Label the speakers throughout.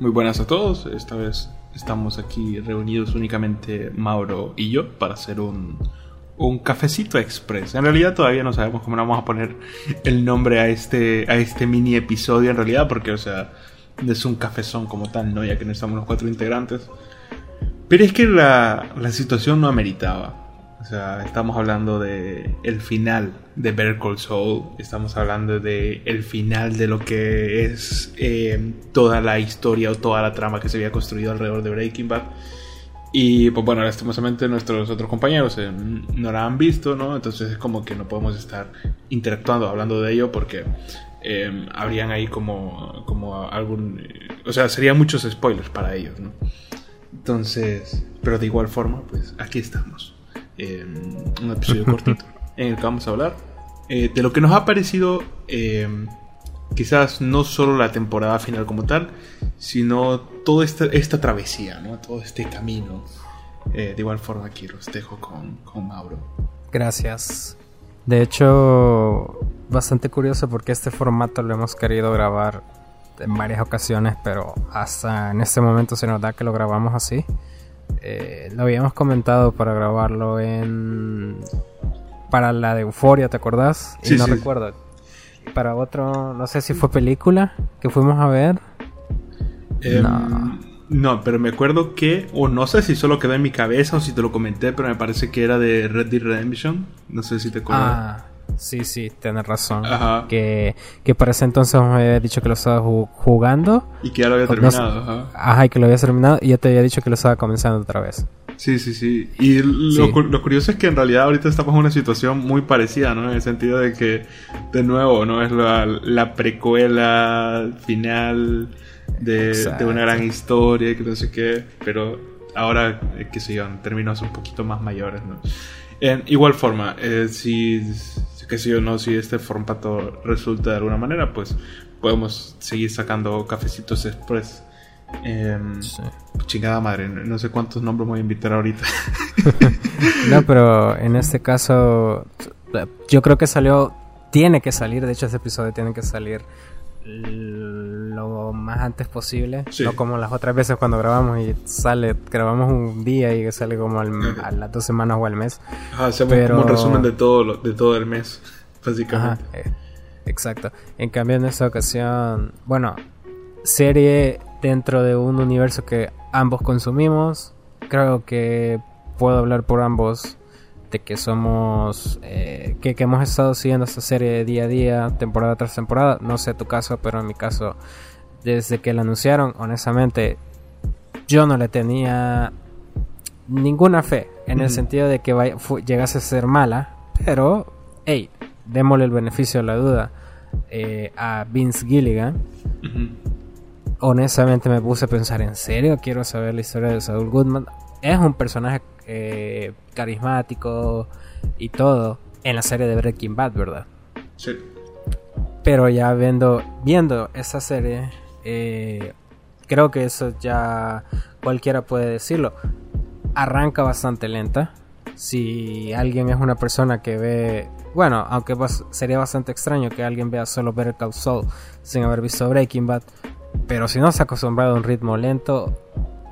Speaker 1: Muy buenas a todos. Esta vez estamos aquí reunidos únicamente Mauro y yo para hacer un, un cafecito express. En realidad todavía no sabemos cómo vamos a poner el nombre a este, a este mini episodio en realidad porque, o sea, es un cafezón como tal, ¿no? Ya que no estamos los cuatro integrantes. Pero es que la, la situación no ameritaba. O sea, estamos hablando de el final de Better Call Saul, estamos hablando de el final de lo que es eh, toda la historia o toda la trama que se había construido alrededor de Breaking Bad. Y pues bueno, lastimosamente nuestros otros compañeros eh, no la han visto, ¿no? Entonces es como que no podemos estar interactuando, hablando de ello, porque eh, habrían ahí como, como algún... o sea, serían muchos spoilers para ellos, ¿no? Entonces, pero de igual forma, pues aquí estamos un episodio cortito en el que vamos a hablar eh, de lo que nos ha parecido em, quizás no solo la temporada final como tal, sino toda esta, esta travesía, ¿no? todo este camino. Eh, de igual forma aquí los dejo con, con Mauro.
Speaker 2: Gracias. De hecho, bastante curioso porque este formato lo hemos querido grabar en varias ocasiones, pero hasta en este momento se nos da que lo grabamos así. Eh, lo habíamos comentado para grabarlo en. Para la de Euforia, ¿te acordás?
Speaker 1: Sí,
Speaker 2: y no
Speaker 1: sí.
Speaker 2: recuerdo. Para otro, no sé si fue película que fuimos a ver.
Speaker 1: Em,
Speaker 2: No.
Speaker 1: no, pero me acuerdo que, o no sé si solo quedó en mi cabeza o si te lo comenté, pero me parece que era de Red Dead Redemption. No sé si te acuerdas.
Speaker 2: Ah, sí, sí, tienes razón.
Speaker 1: Ajá.
Speaker 2: Que, que para ese entonces me había dicho que lo estaba ju- jugando.
Speaker 1: Y que ya lo había
Speaker 2: no
Speaker 1: terminado. ajá.
Speaker 2: Ajá, y que lo había terminado. Y yo te había dicho que lo estaba comenzando otra vez.
Speaker 1: Sí, sí, sí. Y lo,
Speaker 2: Sí.
Speaker 1: cu- lo curioso es que en realidad ahorita estamos en una situación muy parecida, ¿no? En el sentido de que, de nuevo, ¿no? Es la, la precuela final de, de una gran historia, que no sé qué, pero ahora, eh, qué sé yo, en términos un poquito más mayores, ¿no? En igual forma, eh, si, qué sé yo, ¿no? Si este formato resulta de alguna manera, pues podemos seguir sacando cafecitos express. Em,
Speaker 2: Sí.
Speaker 1: Chingada madre, no sé cuántos nombres voy a invitar ahorita.
Speaker 2: No, pero en este caso, yo creo que salió, tiene que salir, de hecho este episodio tiene que salir lo más antes posible,
Speaker 1: Sí.
Speaker 2: no como las otras veces cuando grabamos y sale, grabamos un día y sale como al- a las dos semanas o al mes.
Speaker 1: Ajá, hacemos
Speaker 2: Pero-
Speaker 1: como un resumen de todo, lo- de todo el mes,
Speaker 2: Ajá,
Speaker 1: básicamente.
Speaker 2: eh, exacto. En cambio en esta ocasión, bueno, serie dentro de un universo que ambos consumimos, creo que puedo hablar por ambos de que somos eh, que, que hemos estado siguiendo esta serie día a día, temporada tras temporada. No sé tu caso, pero en mi caso, desde que la anunciaron, honestamente, yo no le tenía ninguna fe en el sentido de que vaya- llegase a ser mala, pero hey, démosle el beneficio de la duda eh, a Vince Gilligan. Honestamente me puse a pensar, ¿en serio quiero saber la historia de Saul Goodman? Es un personaje eh, carismático y todo en la serie de Breaking Bad, ¿verdad?
Speaker 1: Sí.
Speaker 2: Pero ya viendo, viendo esa serie, eh, creo que eso ya cualquiera puede decirlo. Arranca bastante lenta. Si alguien es una persona que ve, bueno, aunque sería bastante extraño que alguien vea solo Better Call Saul sin haber visto Breaking Bad, pero si no se ha acostumbrado a un ritmo lento,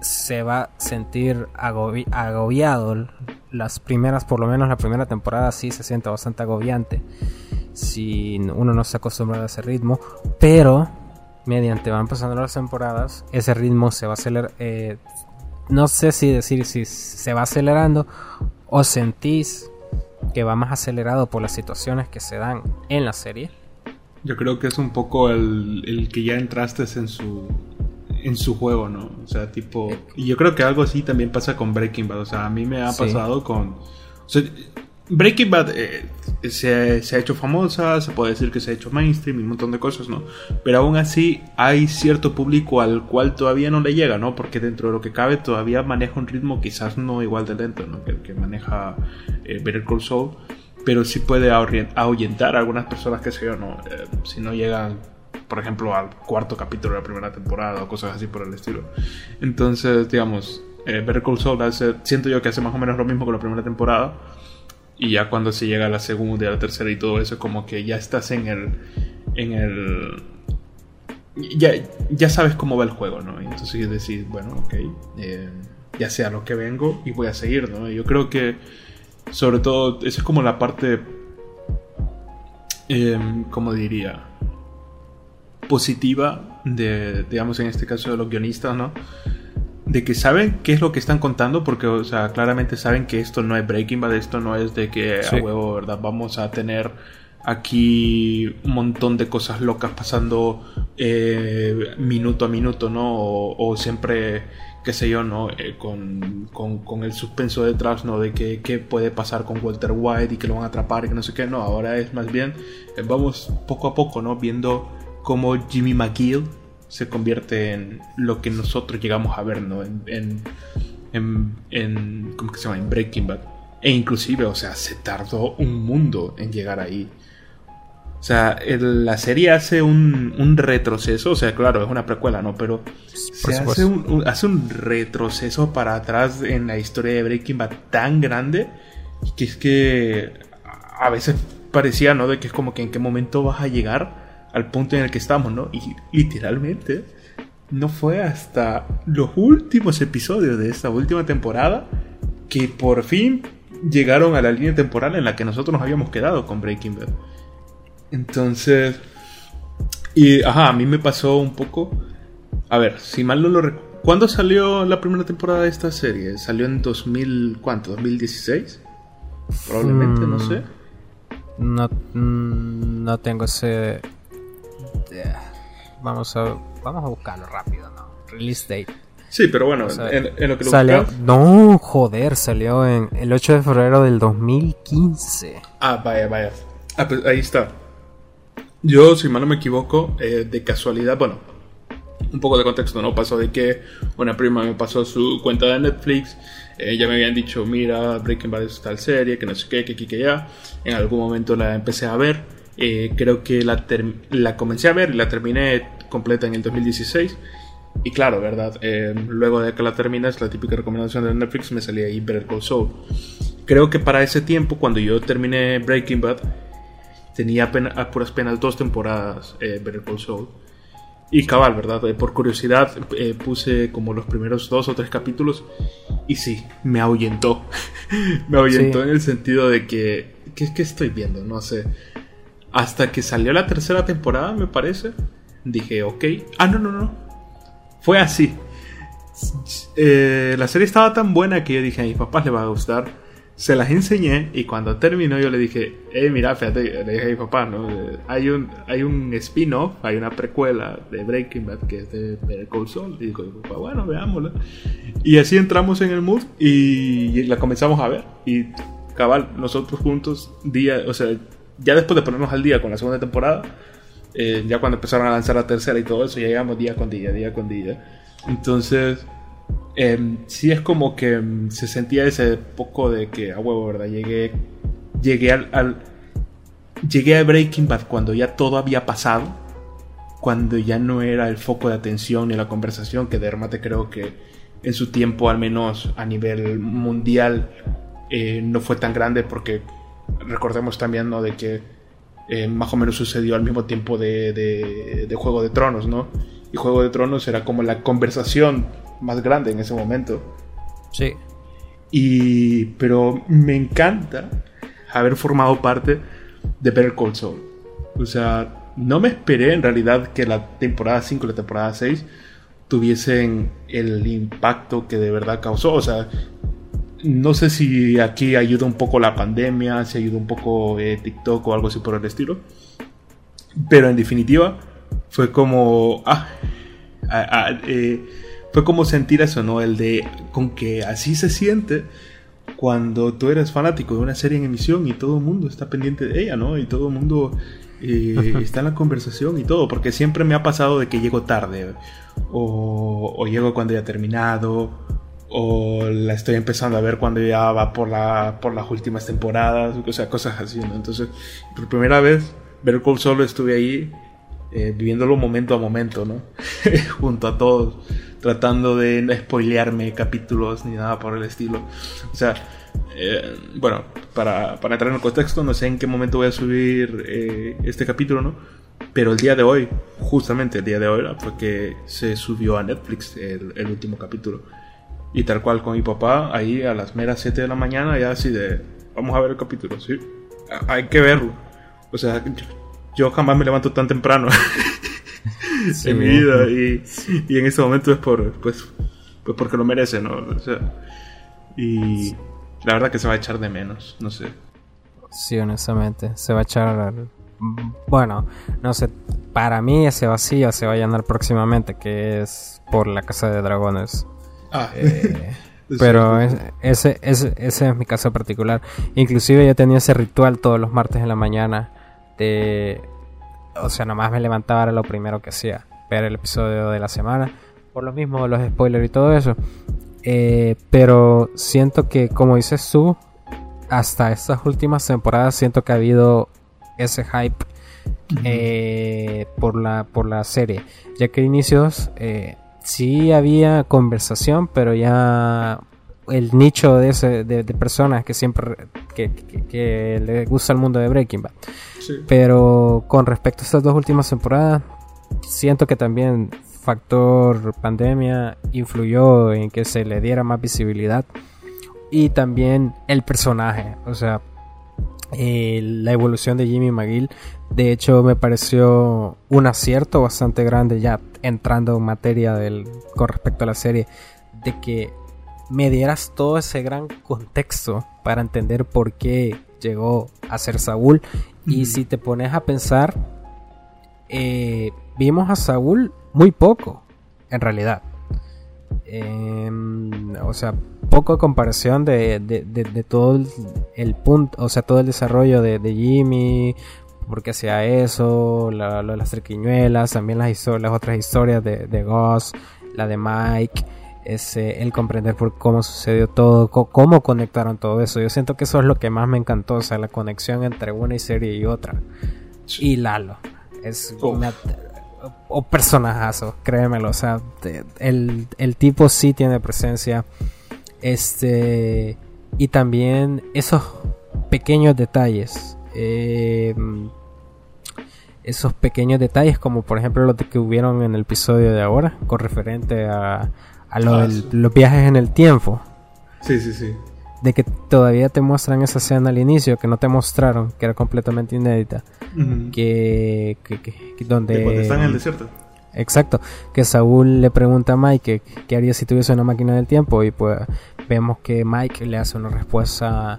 Speaker 2: se va a sentir agobi- agobiado. Las primeras, por lo menos la primera temporada, sí se siente bastante agobiante si uno no se acostumbra a ese ritmo, pero mediante van pasando las temporadas, ese ritmo se va a acelerar. eh, no sé si decir si se va acelerando o sentís que va más acelerado por las situaciones que se dan en la serie.
Speaker 1: Yo creo que es un poco el, el que ya entraste en su en su juego, ¿no? O sea, tipo... Y yo creo que algo así también pasa con Breaking Bad. O sea, a mí me ha
Speaker 2: Sí.
Speaker 1: pasado con... O sea, Breaking Bad eh, se, se ha hecho famosa, se puede decir que se ha hecho mainstream y un montón de cosas, ¿no? Pero aún así hay cierto público al cual todavía no le llega, ¿no? Porque dentro de lo que cabe todavía maneja un ritmo quizás no igual de lento, ¿no? Que que maneja eh, Better Call Saul pero sí puede ahuyentar a algunas personas que yo, no, Eh, si no llegan, por ejemplo, al cuarto capítulo de la primera temporada o cosas así por el estilo. Entonces, digamos, eh, Better Call Saul hace- siento yo que hace más o menos lo mismo con la primera temporada. Y ya cuando se llega a la segunda y a la tercera y todo eso, como que ya estás en el. en el. ya, ya sabes cómo va el juego, ¿no? Entonces decís, bueno, ok, eh, ya sea lo que vengo y voy a seguir, ¿no? Yo creo que, sobre todo, esa es como la parte, eh, como diría, positiva de, digamos, en este caso de los guionistas, ¿no? De que saben qué es lo que están contando, porque, o sea, claramente saben que esto no es Breaking Bad, esto no es de que a huevo, ¿verdad? Vamos a tener aquí un montón de cosas locas pasando eh, minuto a minuto, ¿no? O, siempre, qué sé yo, ¿no? Eh, con, con, el suspenso detrás, ¿no? De que, qué puede pasar con Walter White y que lo van a atrapar y que no sé qué, no. Ahora es más bien, eh, vamos poco a poco, ¿no? Viendo cómo Jimmy McGill se convierte en lo que nosotros llegamos a ver, ¿no? En, en, en, ¿cómo que se llama? En Breaking Bad. E inclusive, o sea, se tardó un mundo en llegar ahí. O sea, la serie hace un, retroceso, o sea, claro, es una precuela, ¿no? Pero se hace un, hace un retroceso para atrás en la historia de Breaking Bad tan grande que es que a veces parecía, ¿no? De que es como que en qué momento vas a llegar al punto en el que estamos, ¿no? Y literalmente no fue hasta los últimos episodios de esta última temporada que por fin llegaron a la línea temporal en la que nosotros nos habíamos quedado con Breaking Bad. Entonces, y ajá, a mí me pasó un poco. A ver, si mal no lo recuerdo. ¿Cuándo salió la primera temporada de esta serie? ¿Salió en 2000, cuánto? ¿2016? Probablemente, no sé.
Speaker 2: No, mm, no tengo ese. Vamos a, vamos a buscarlo rápido, ¿no? Release date.
Speaker 1: Sí, pero bueno, en, lo que lo
Speaker 2: salió, No, joder, salió en el 8 de febrero del 2015.
Speaker 1: Ah, vaya, vaya. Ah, pues ahí está. Yo, si mal no me equivoco, eh, de casualidad, bueno, un poco de contexto, ¿no? Pasó de que una prima me pasó su cuenta de Netflix, eh, ya me habían dicho, mira, Breaking Bad es tal serie, que no sé qué, que aquí, que ya. En algún momento la empecé a ver, eh, creo que la, la comencé a ver y la terminé completa en el 2016. Y claro, ¿verdad? luego de que la terminas, la típica recomendación de Netflix me salía ahí Better Call Saul. Creo que para ese tiempo, cuando yo terminé Breaking Bad, tenía a puras penas dos temporadas eh, Better Call Saul. Y cabal, ¿verdad? Eh, por curiosidad eh, puse como los primeros dos o tres capítulos y sí, me ahuyentó. me ahuyentó en el sentido de que, ¿qué, ¿qué estoy viendo? No sé. Hasta que salió la tercera temporada, me parece, dije, ok. Ah, no, no, no. Fue así. la serie estaba tan buena que yo dije a mis papás le va a gustar se las enseñé y cuando terminó yo le dije, eh, mira, fíjate, le dije a mi papá, ¿no? Hay un, hay un spin-off, hay una precuela de Breaking Bad que es de Better Call. Y digo, papá, bueno, veámosla. Y así entramos en el mood y la comenzamos a ver. Y cabal, nosotros juntos, día, o sea, ya después de ponernos al día con la segunda temporada, eh, ya cuando empezaron a lanzar la tercera y todo eso, ya llegamos día con día, día con día. Entonces eh, sí es como que em, se sentía ese poco de que, a huevo, ¿verdad? Llegué, llegué al, llegué a Breaking Bad cuando ya todo había pasado, cuando ya no era el foco de atención ni la conversación, que de remate creo que en su tiempo, al menos a nivel mundial, eh, no fue tan grande porque recordemos también, ¿no? De que eh, más o menos sucedió al mismo tiempo de, de, de Juego de Tronos, ¿no? Y Juego de Tronos era como la conversación más grande en ese momento.
Speaker 2: Sí.
Speaker 1: Y, pero me encanta haber formado parte de Better Call Saul. O sea, no me esperé en realidad que la temporada 5 y la temporada 6 tuviesen el impacto que de verdad causó. O sea, no sé si aquí ayuda un poco la pandemia, si ayuda un poco eh, TikTok o algo así por el estilo. Pero en definitiva, fue como. Ah, ah, ah eh, fue como sentir eso, ¿no? El de con que así se siente cuando tú eres fanático de una serie en emisión y todo el mundo está pendiente de ella, ¿no? Y todo el mundo eh, está en la conversación y todo, porque siempre me ha pasado de que llego tarde o, llego cuando ya terminado o la estoy empezando a ver cuando ya va por, la, por las últimas temporadas, o sea, cosas así, ¿no? Entonces, por primera vez, ver Call solo estuve ahí eh, viviéndolo momento a momento, ¿no? Junto a todos tratando de no spoilearme capítulos ni nada por el estilo. O sea, eh, bueno, para, para, entrar en el contexto, no sé en qué momento voy a subir eh, este capítulo, ¿no? Pero el día de hoy, justamente el día de hoy, fue que se subió a Netflix el, el último capítulo. Y tal cual con mi papá, ahí a las meras 7 de la mañana, ya así de, vamos a ver el capítulo, sí. Hay que verlo. O sea, yo, jamás me levanto tan temprano en mi vida. Y, y, en ese momento es por, pues, pues porque lo merece, ¿no? O sea, y la verdad que se va a echar de menos, no sé.
Speaker 2: Sí, honestamente, se va a echar... Bueno, no sé, para mí ese vacío se va a llenar próximamente, que es por la Casa de Dragones. Ah. Eh, pero ese, ese, ese es mi caso particular. Inclusive yo tenía ese ritual todos los martes en la mañana de... O sea, nomás me levantaba era lo primero que hacía. Ver el episodio de la semana. Por lo mismo, los spoilers y todo eso. Eh, pero siento que, como dices tú, hasta estas últimas temporadas siento que ha habido ese hype eh, por, la, por la serie. Ya que inicios eh, sí había conversación, pero ya el nicho de, ese, de, personas que siempre que, que, le gusta el mundo de Breaking Bad. Pero con respecto a estas dos últimas temporadas, siento que también factor pandemia influyó en que se le diera más visibilidad y también el personaje, o sea, eh, la evolución de Jimmy McGill, de hecho me pareció un acierto bastante grande ya entrando en materia del, con respecto a la serie, de que me dieras todo ese gran contexto para entender por qué llegó a ser Saúl. Y si te pones a pensar, eh, vimos a Saúl muy poco, en realidad. Em, o sea, poco comparación de, de, todo el, punto, o sea, todo el desarrollo de, Jimmy, porque hacía eso, lo de las triquiñuelas, también las, las otras historias de, de Goss, la de Mike, ese, el comprender por cómo sucedió todo, cómo conectaron todo eso. Yo siento que eso es lo que más me encantó, o sea, la conexión entre una serie y otra. Y Lalo. Es una, o personajazo, créemelo. O sea, el, el, tipo sí tiene presencia. Este. Y también esos pequeños detalles. Em, esos pequeños detalles, como por ejemplo los que hubieron en el episodio de ahora, con referente a, a lo ah, los viajes en el tiempo.
Speaker 1: Sí, sí, sí
Speaker 2: de que todavía te muestran esa escena al inicio que no te mostraron, que era completamente inédita. que, que, donde...
Speaker 1: cuando están en el desierto.
Speaker 2: Exacto, que Saúl le pregunta a Mike qué haría si tuviese una máquina del tiempo y pues vemos que Mike le hace una respuesta,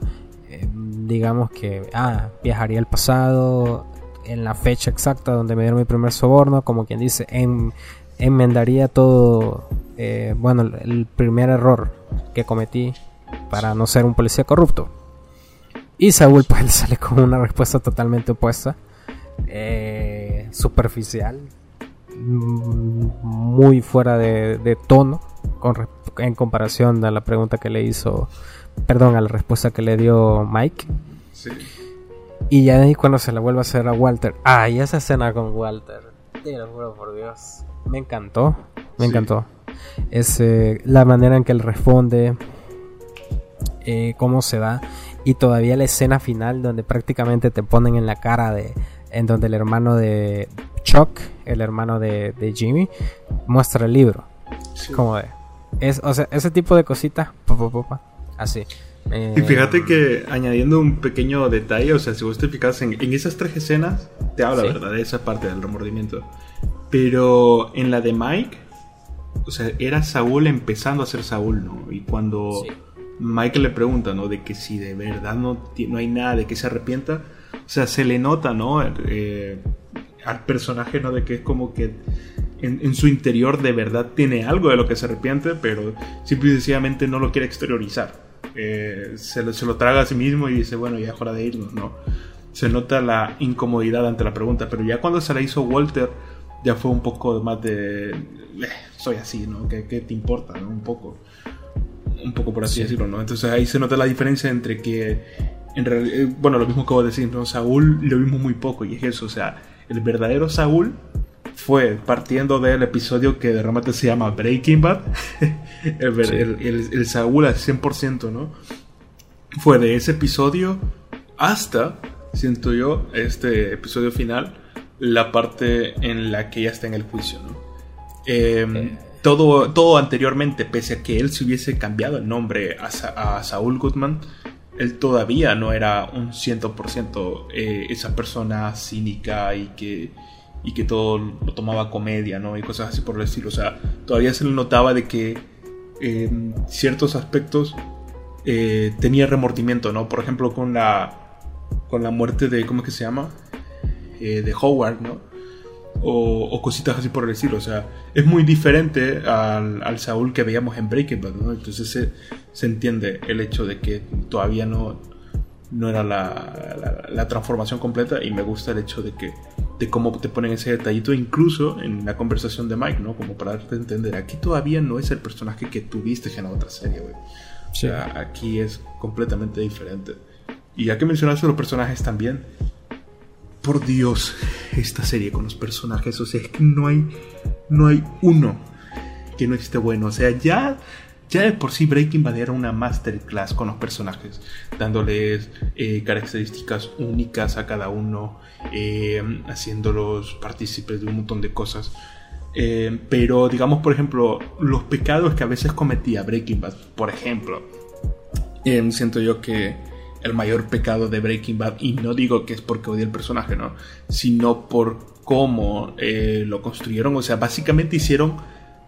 Speaker 2: eh, digamos que, ah, viajaría al pasado en la fecha exacta donde me dieron mi primer soborno, como quien dice, en, enmendaría todo, eh, bueno, el primer error que cometí para no ser un policía corrupto. Y Saúl pues sale con una respuesta totalmente opuesta, eh, superficial, mm, muy fuera de, tono en comparación a la pregunta que le hizo, perdón, a la respuesta que le dio Mike. Y ya ahí cuando se la vuelve a hacer a Walter, ay, esa escena con Walter, te lo juro por Dios, me encantó, me encantó. Es la manera en que él responde, eh, cómo se da. Y todavía la escena final donde prácticamente te ponen en la cara de en donde el hermano de Chuck, el hermano de, Jimmy, muestra el libro. Como de es, o sea, ese tipo de cositas, así.
Speaker 1: y fíjate que añadiendo un pequeño detalle, o sea, si vos te fijas en, esas tres escenas, te habla, ¿verdad? De esa parte del remordimiento. Pero en la de Mike, o sea, era Saúl empezando a ser Saúl, ¿no? Y cuando Michael le pregunta, ¿no? De que si de verdad no, no hay nada de que se arrepienta. O sea, se le nota, ¿no? Eh, al personaje, ¿no? De que es como que en, su interior de verdad tiene algo de lo que se arrepiente, pero simple y sencillamente no lo quiere exteriorizar. Eh, se, lo, se, lo, traga a sí mismo y dice, bueno, ya es hora de irnos, ¿no? Se nota la incomodidad ante la pregunta, pero ya cuando se la hizo Walter, ya fue un poco más de, eh, soy así, ¿no? ¿Qué, ¿Qué, te importa, ¿no? Un poco un poco por así decirlo, ¿no? Entonces ahí se nota la diferencia entre que, en realidad, eh, bueno, lo mismo que vos decís, ¿no? Saúl lo vimos muy poco y es eso, o sea, el verdadero Saúl fue partiendo del episodio que de repente se llama Breaking Bad, el, Saúl al 100%, ¿no? Fue de ese episodio hasta, siento yo, este episodio final, la parte en la que ella está en el juicio, ¿no? Em, todo, todo anteriormente, pese a que él se hubiese cambiado el nombre a, Saúl Goodman, él todavía no era un 100% eh, esa persona cínica y que, y que todo lo tomaba comedia, ¿no? Y cosas así por el estilo. O sea, todavía se le notaba de que en ciertos aspectos eh, tenía remordimiento, ¿no? Por ejemplo, con la, con la muerte de, ¿cómo es que se llama? Eh, de Howard, ¿no? O, cositas así por el estilo. O sea, es muy diferente al, al Saúl que veíamos en Breaking Bad, ¿no? Entonces se, se entiende el hecho de que todavía no, no era la, la, transformación completa y me gusta el hecho de que de cómo te ponen ese detallito incluso en la conversación de Mike, ¿no? Como para darte a entender, aquí todavía no es el personaje que tuviste en la otra serie, güey. O sea, aquí es completamente diferente. Y ya que mencionaste los personajes también, por Dios, esta serie con los personajes, o sea, es que no hay, no hay uno que no esté bueno. O sea, ya, ya de por sí Breaking Bad era una masterclass con los personajes, dándoles eh, características únicas a cada uno, eh, haciéndolos partícipes de un montón de cosas. Eh, pero digamos, por ejemplo, los pecados que a veces cometía Breaking Bad, por ejemplo, siento yo que el mayor pecado de Breaking Bad, y no digo que es porque odie el personaje, ¿no? Sino por cómo eh, lo construyeron. O sea, básicamente hicieron,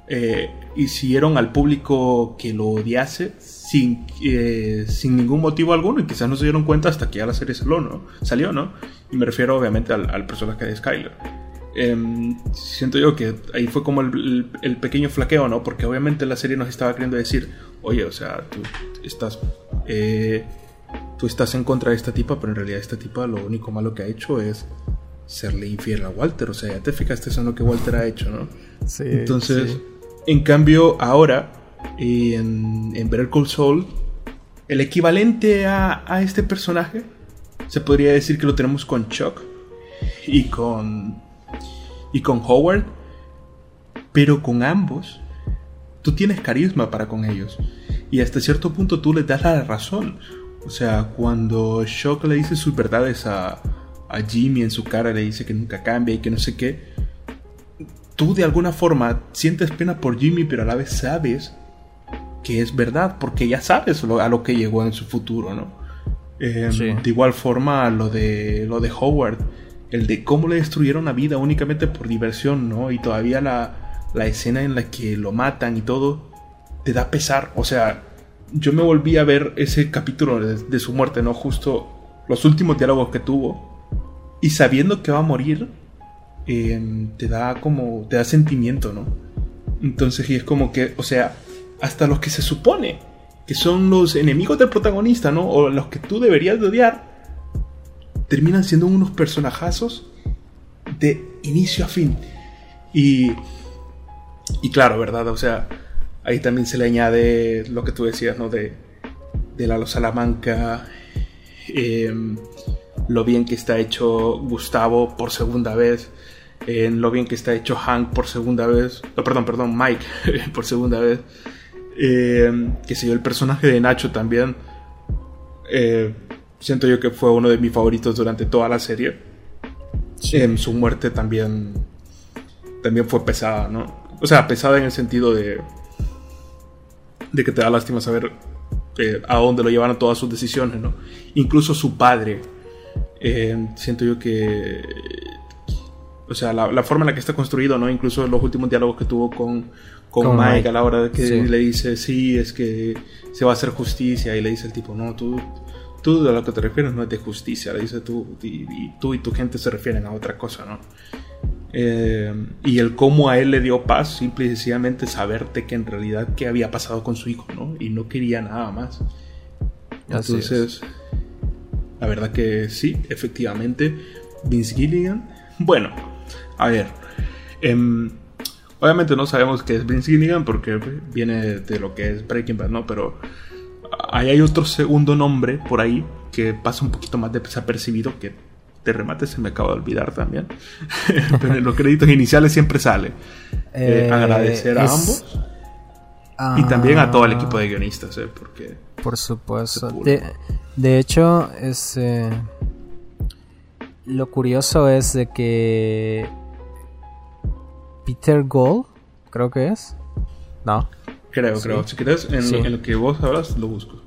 Speaker 1: eh, hicieron al público que lo odiase sin, eh, sin ningún motivo alguno, y quizás no se dieron cuenta hasta que ya la serie salió, ¿no? Salió, ¿no? Y me refiero obviamente al, personaje de Skyler. Em, siento yo que ahí fue como el, el, pequeño flaqueo, ¿no? Porque obviamente la serie nos estaba queriendo decir, oye, o sea, tú estás tú estás en contra de esta tipa, pero en realidad esta tipa lo único malo que ha hecho es serle infiel a Walter. O sea, ya te fijaste en lo que Walter ha hecho, ¿no? Sí. Entonces, en cambio, ahora, en, en Better Call Saul, el equivalente a, a, este personaje, se podría decir que lo tenemos con Chuck y con, y con Howard, pero con ambos, tú tienes carisma para con ellos. Y hasta cierto punto tú les das la razón. O sea, cuando Shock le dice sus verdades a, a Jimmy en su cara, le dice que nunca cambia y que no sé qué, tú de alguna forma sientes pena por Jimmy, pero a la vez sabes que es verdad, porque ya sabes a lo que llegó en su futuro, ¿no? Em, de igual forma, lo de, lo de Howard, el de cómo le destruyeron la vida únicamente por diversión, ¿no? Y todavía la, la escena en la que lo matan y todo, te da pesar, o sea, yo me volví a ver ese capítulo de, su muerte, ¿no? Justo los últimos diálogos que tuvo. Y sabiendo que va a morir, em, te da como, te da sentimiento, ¿no? Entonces, y es como que, o sea, hasta los que se supone que son los enemigos del protagonista, ¿no? O los que tú deberías de odiar, terminan siendo unos personajazos de inicio a fin. Y, y claro, ¿verdad? O sea, Ahí también se le añade lo que tú decías, ¿no? De, de Lalo Salamanca, em, lo bien que está hecho Gustavo por segunda vez, lo bien que está hecho Hank por segunda vez, no, perdón, perdón, Mike por segunda vez, eh, que sé yo, el personaje de Nacho también, eh, siento yo que fue uno de mis favoritos durante toda la serie. Em, su muerte también, también fue pesada, ¿no? O sea, pesada en el sentido de de que te da lástima saber eh, a dónde lo llevaron todas sus decisiones, ¿no? Incluso su padre, siento yo que, o sea, la, forma en la que está construido, ¿no? Incluso los últimos diálogos que tuvo con, con, Mike, a la hora de que le dice, sí, es que se va a hacer justicia, y le dice el tipo, no, tú, tú de lo que te refieres no es de justicia, le dice tú, y, y tú y tu gente se refieren a otra cosa, ¿no? Eh, y el cómo a él le dio paz, simple y sencillamente saberte que en realidad qué había pasado con su hijo, ¿no? Y no quería nada más. Entonces, la verdad que sí, efectivamente, Vince Gilligan. Bueno, a ver. Em, obviamente no sabemos qué es Vince Gilligan porque viene de lo que es Breaking Bad, ¿no? Pero ahí hay otro segundo nombre por ahí que pasa un poquito más desapercibido que de remate se me acaba de olvidar también. Pero en los créditos iniciales siempre sale. Eh, eh, agradecer a ambos. Y también a todo el equipo de guionistas, ¿eh? Porque.
Speaker 2: Por supuesto. De, hecho, es. lo curioso es de que Peter Gold, creo que es. No.
Speaker 1: Creo, creo. Si quieres, en, lo, que vos hablas, lo busco.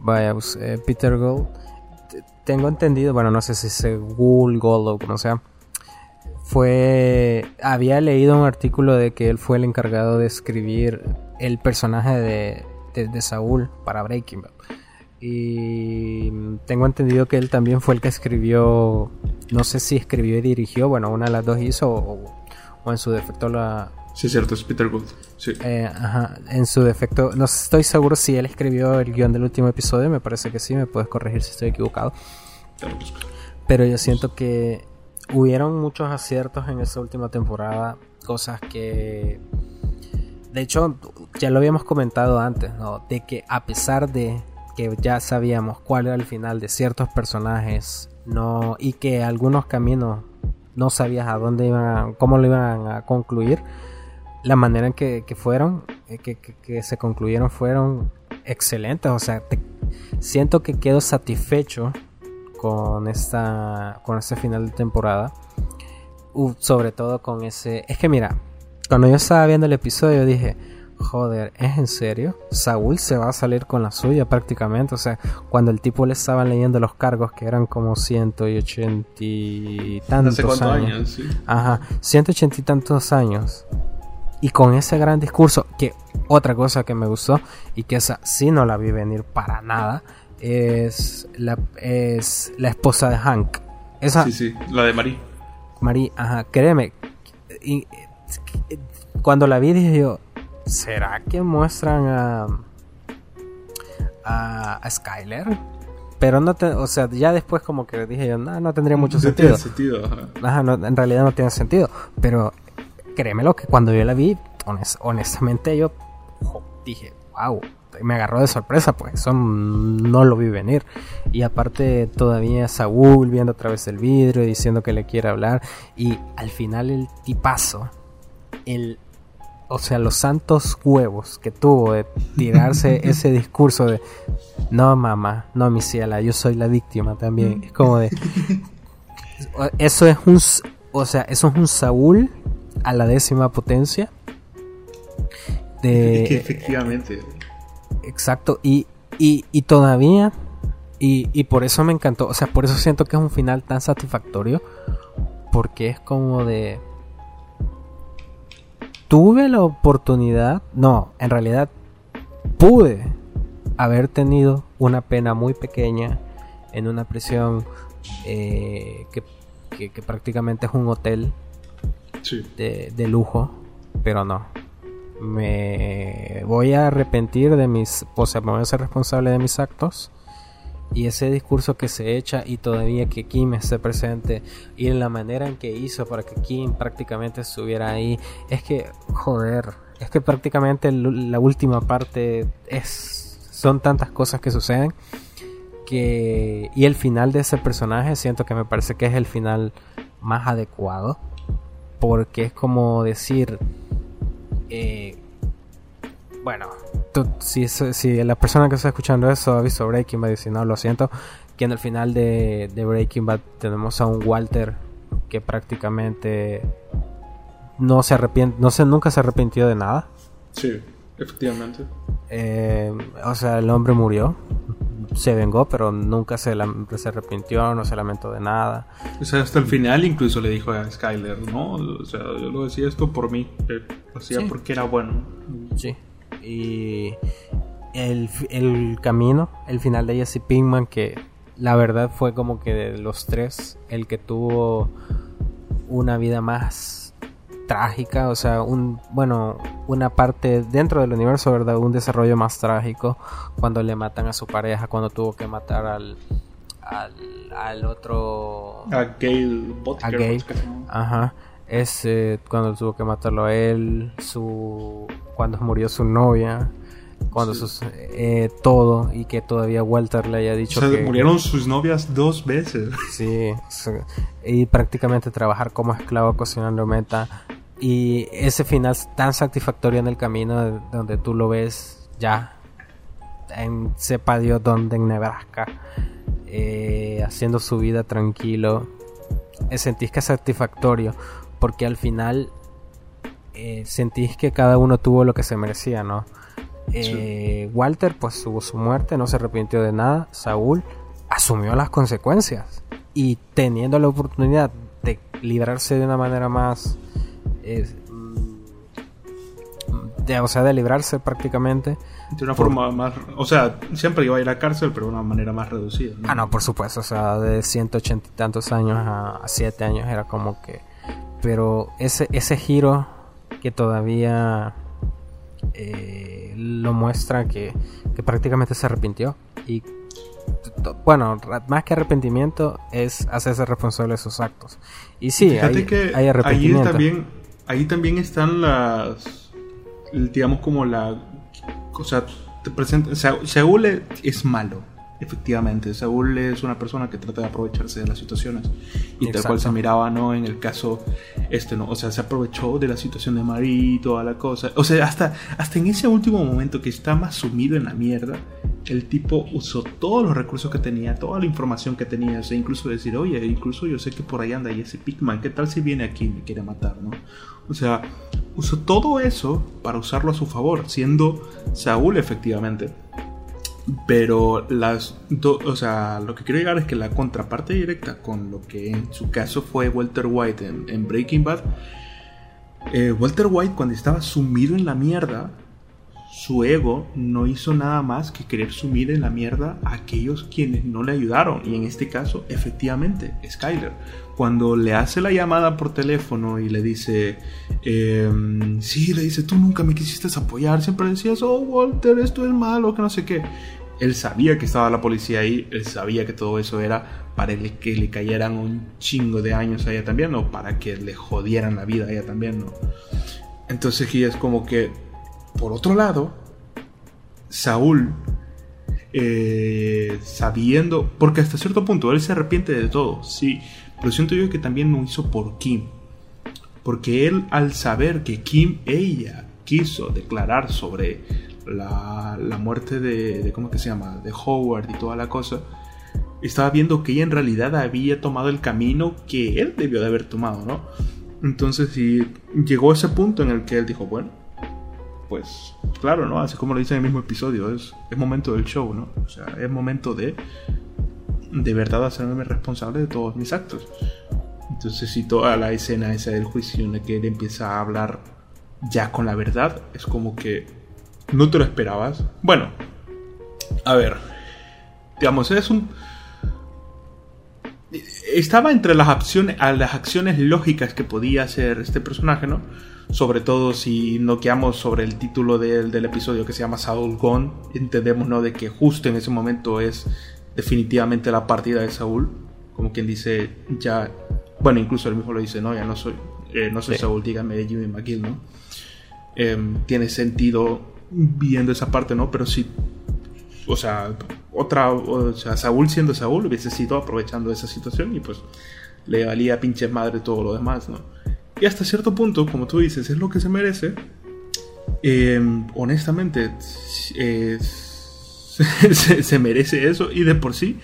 Speaker 2: Vaya, pues, eh, Peter Gold. Tengo entendido, bueno, no sé si es Gould, Gold o como sea. Fue. Había leído un artículo de que él fue el encargado de escribir el personaje de, de Saúl para Breaking Bad. Y tengo entendido que él también fue el que escribió, no sé si escribió y dirigió, bueno, una de las dos hizo o, en su defecto la...
Speaker 1: Sí, cierto, es Peter Gould. Sí.
Speaker 2: Eh, ajá, en su defecto, no estoy seguro si él escribió el guion del último episodio, me parece que sí, me puedes corregir si estoy equivocado. Pero yo siento que hubieron muchos aciertos en esa última temporada, cosas que... De hecho, ya lo habíamos comentado antes, ¿no? De que a pesar de que ya sabíamos cuál era el final de ciertos personajes no y que algunos caminos no sabías a dónde iban cómo lo iban a concluir. La manera en que, fueron eh, que, se concluyeron fueron excelentes. O sea siento que quedo satisfecho con esta con este final de temporada. Sobre todo con ese es que mira cuando yo estaba viendo el episodio dije Joder, ¿es en serio? Saúl se va a salir con la suya prácticamente. O sea, cuando el tipo le estaba leyendo los cargos que eran como 180 y tantos años. Ajá, 180 y tantos años. Y con ese gran discurso, que otra cosa que me gustó y que esa sí no la vi venir para nada, es la, es la esposa de Hank. Esa,
Speaker 1: sí, sí, la de Marie.
Speaker 2: Marie, ajá, créeme. Y, cuando la vi dije yo, ¿será que muestran a, a, Skyler? Pero no, te, o sea, ya después como que dije yo, no, no tendría mucho sentido. en realidad no tiene sentido. Pero créemelo que cuando yo la vi, honestamente yo dije, wow, me agarró de sorpresa, pues eso no lo vi venir. Y aparte todavía Saúl viendo a través del vidrio diciendo que le quiere hablar. Y al final el tipazo, el o sea, los santos huevos que tuvo de tirarse ese discurso de no mamá, no mi ciela, yo soy la víctima también. Es como de eso es un o sea, eso es un Saúl a la décima potencia.
Speaker 1: De, efectivamente.
Speaker 2: Exacto, y, y, y todavía, y, y por eso me encantó, o sea, por eso siento que es un final tan satisfactorio, porque es como de, tuve la oportunidad, no, en realidad pude haber tenido una pena muy pequeña en una prisión eh, que, prácticamente es un hotel de, de, lujo, pero no. Me voy a arrepentir de mis, o sea, me voy a ser responsable de mis actos y ese discurso que se echa y todavía que Kim esté presente y la manera en que hizo para que Kim prácticamente estuviera ahí es que joder es que prácticamente la última parte es son tantas cosas que suceden que y el final de ese personaje siento que me parece que es el final más adecuado porque es como decir eh, bueno si, si la persona que está escuchando eso ha visto Breaking Bad y si no, lo siento, que en el final de, Breaking Bad tenemos a un Walter que prácticamente no se arrepiente, no se, nunca se arrepintió de nada.
Speaker 1: Sí, efectivamente.
Speaker 2: Eh, o sea, el hombre murió, se vengó, pero nunca se, se arrepintió, no se lamentó de nada.
Speaker 1: O sea, hasta el final incluso le dijo a Skyler, ¿no? O sea, yo lo decía esto por mí, lo hacía porque era bueno.
Speaker 2: Sí y el, camino, el final de Jesse Pinkman, que la verdad fue como que de los tres, el que tuvo una vida más trágica, o sea, un, bueno, una parte dentro del universo, ¿verdad? Un desarrollo más trágico cuando le matan a su pareja, cuando tuvo que matar al, al, otro...
Speaker 1: A Gail
Speaker 2: A Gail, ajá. Es cuando tuvo que matarlo a él, su cuando murió su novia, cuando sus, eh, todo y que todavía Walter le haya dicho que
Speaker 1: murieron sus novias dos veces.
Speaker 2: Sí, y prácticamente trabajar como esclavo cocinando meta. Y ese final tan satisfactorio en el camino donde tú lo ves ya en sepa Dios donde en Nebraska eh, haciendo su vida tranquilo eh, sentís que es satisfactorio, porque al final eh, sentís que cada uno tuvo lo que se merecía, ¿no? Eh, Walter pues tuvo su muerte, no se arrepintió de nada, Saúl asumió las consecuencias y teniendo la oportunidad de librarse de una manera más... Mm, de, o sea, de librarse prácticamente.
Speaker 1: De una forma más... O sea, siempre iba a ir a cárcel, pero de una manera más reducida.
Speaker 2: Ah, no, por supuesto. O sea, de 180 y tantos años a, 7 años era como que... Pero ese, ese giro que todavía eh, lo muestra que, que prácticamente se arrepintió. Y bueno, más que arrepentimiento es hacerse responsable de sus actos. Y sí, hay,
Speaker 1: que Ahí también, ahí también están las, digamos como la, o sea, te presenta, Saúl es malo, efectivamente. Saúl es una persona que trata de aprovecharse de las situaciones y tal cual se miraba, ¿no? En el caso este, ¿no? O sea, se aprovechó de la situación de Marie y toda la cosa. O sea, hasta, hasta en ese último momento que está más sumido en la mierda, el tipo usó todos los recursos que tenía, toda la información que tenía, o sea, incluso decir, oye, incluso yo sé que por ahí anda y ese Pigman, ¿qué tal si viene aquí y me quiere matar, no? O sea, usó todo eso para usarlo a su favor, siendo Saúl efectivamente. Pero las o sea, lo que quiero llegar es que la contraparte directa con lo que en su caso fue Walter White en, Breaking Bad, eh, Walter White cuando estaba sumido en la mierda, su ego no hizo nada más que querer sumir en la mierda a aquellos quienes no le ayudaron. Y en este caso, efectivamente, Skyler. Cuando le hace la llamada por teléfono y le dice, eh, sí, le dice, tú nunca me quisiste apoyar, siempre decías, oh Walter, esto es malo, que no sé qué. Él sabía que estaba la policía ahí, él sabía que todo eso era para que le cayeran un chingo de años a ella también, o para que le jodieran la vida a ella también, ¿no? Entonces, y es como que por otro lado, Saúl, eh, sabiendo, porque hasta cierto punto él se arrepiente de todo, sí, pero siento yo que también lo hizo por Kim. Porque él al saber que Kim, ella, quiso declarar sobre la, muerte de, ¿cómo que se llama? De Howard y toda la cosa, estaba viendo que ella en realidad había tomado el camino que él debió de haber tomado, ¿no? Entonces, sí, llegó a ese punto en el que él dijo, bueno, pues claro, ¿no? Así como lo dice en el mismo episodio, es, es momento del show, ¿no? O sea, es momento de de verdad hacerme responsable de todos mis actos. Entonces, si toda la escena esa del juicio en la que él empieza a hablar ya con la verdad, es como que no te lo esperabas. Bueno, a ver, digamos, es un... Estaba entre las acciones, las acciones lógicas que podía hacer este personaje, ¿no? Sobre todo si noqueamos sobre el título del, del episodio que se llama Saul Gone, entendemos ¿no? de que justo en ese momento es definitivamente la partida de Saúl, como quien dice, ya, bueno, incluso él mismo lo dice, no, ya no soy, eh, no soy Saúl, dígame Jimmy McGill, ¿no? Em, tiene sentido viendo esa parte, ¿no? Pero sí, o sea, otra, o sea, Saúl siendo Saúl hubiese sido aprovechando esa situación y pues le valía pinche madre todo lo demás, ¿no? Y hasta cierto punto, como tú dices, es lo que se merece. Eh, honestamente, es se, merece eso. Y de por sí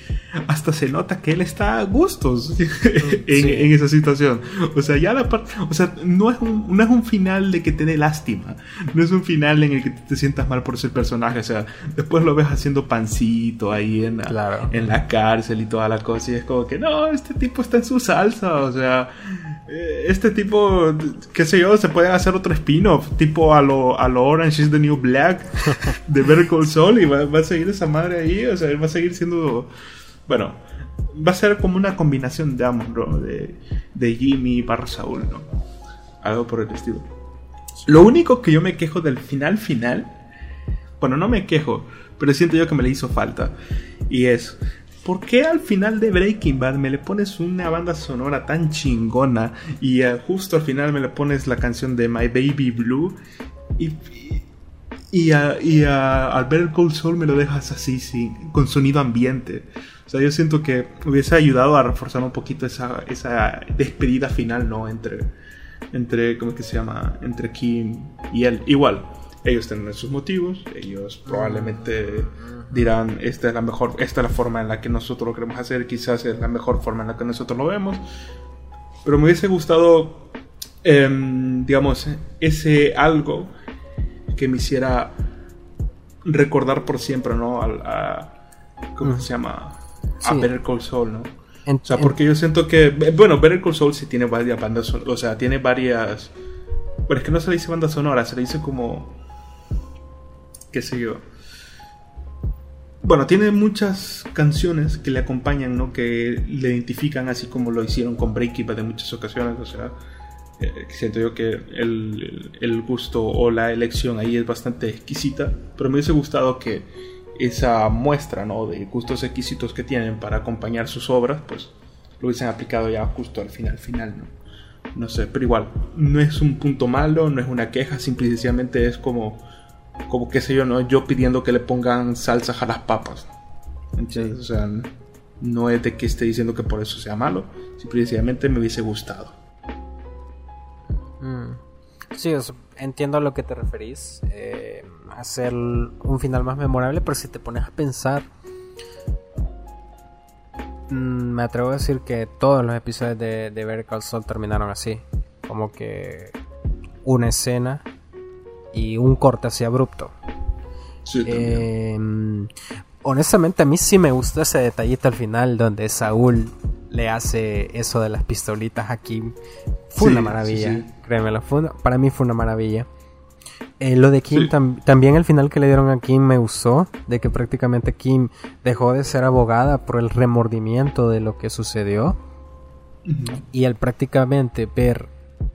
Speaker 1: hasta se nota que él está a gustos en, esa situación. O sea, ya la parte, o sea, no es, un, no es un final de que te dé lástima, no es un final en el que te sientas mal por ser personaje, o sea, después lo ves haciendo pancito ahí en la, en la cárcel y toda la cosa. Y es como que no, este tipo está en su salsa, o sea, este tipo, qué sé yo, se puede hacer otro spin-off, tipo a lo, a lo Orange is the New Black de Better Call Saul y va, va a ser esa madre ahí, o sea, va a seguir siendo. Bueno, va a ser como una combinación de ambos, ¿no? De, de Jimmy barra Saúl, ¿no? Algo por el estilo. Lo único que yo me quejo del final final. Bueno, no me quejo, pero siento yo que me le hizo falta. Y es. ¿Por qué al final de Breaking Bad me le pones una banda sonora tan chingona y eh, justo al final me le pones la canción de My Baby Blue? y, y, a, y a, al ver el Cold Soul me lo dejas así, sí, con sonido ambiente. O sea, yo siento que hubiese ayudado a reforzar un poquito esa, esa despedida final, ¿no? Entre, entre, ¿cómo es que se llama? Entre Kim y él. Igual, ellos tienen sus motivos, ellos probablemente dirán, esta es la mejor, esta es la forma en la que nosotros lo queremos hacer, quizás es la mejor forma en la que nosotros lo vemos. Pero me hubiese gustado, em, digamos, ese algo que me hiciera recordar por siempre, ¿no? A, ¿Cómo se llama? A Better Call Saul, ¿no? o sea, porque yo siento que, bueno, Better Call Saul sí tiene varias bandas sonoras, o sea, tiene varias... Bueno, es que no se le dice banda sonora, se le dice como... qué sé yo. Bueno, tiene muchas canciones que le acompañan, ¿no? Que le identifican así como lo hicieron con Breaking Bad en muchas ocasiones, o sea... Eh, siento yo que el, el gusto o la elección ahí es bastante exquisita, pero me hubiese gustado que esa muestra ¿no? de gustos exquisitos que tienen para acompañar sus obras, pues lo hubiesen aplicado ya justo al final, final, ¿no? No sé, pero igual, no es un punto malo, no es una queja, simplemente es como, como qué sé yo, ¿no? Yo pidiendo que le pongan salsa a las papas. ¿Entiendes? O sea, no es de que esté diciendo que por eso sea malo, simplemente me hubiese gustado.
Speaker 2: Mm. Sí, entiendo a lo que te referís. Eh, hacer un final más memorable, pero si te pones a pensar, mm, me atrevo a decir que todos los episodios de, de Better Call terminaron así. Como que una escena y un corte así abrupto. Em, honestamente a mí sí me gusta ese detallito al final donde Saúl le hace eso de las pistolitas a Kim. Fue una maravilla, créemelo. para mí fue una maravilla. Eh, lo de Kim, también el final que le dieron a Kim me usó, de que prácticamente Kim dejó de ser abogada por el remordimiento de lo que sucedió. Y al prácticamente ver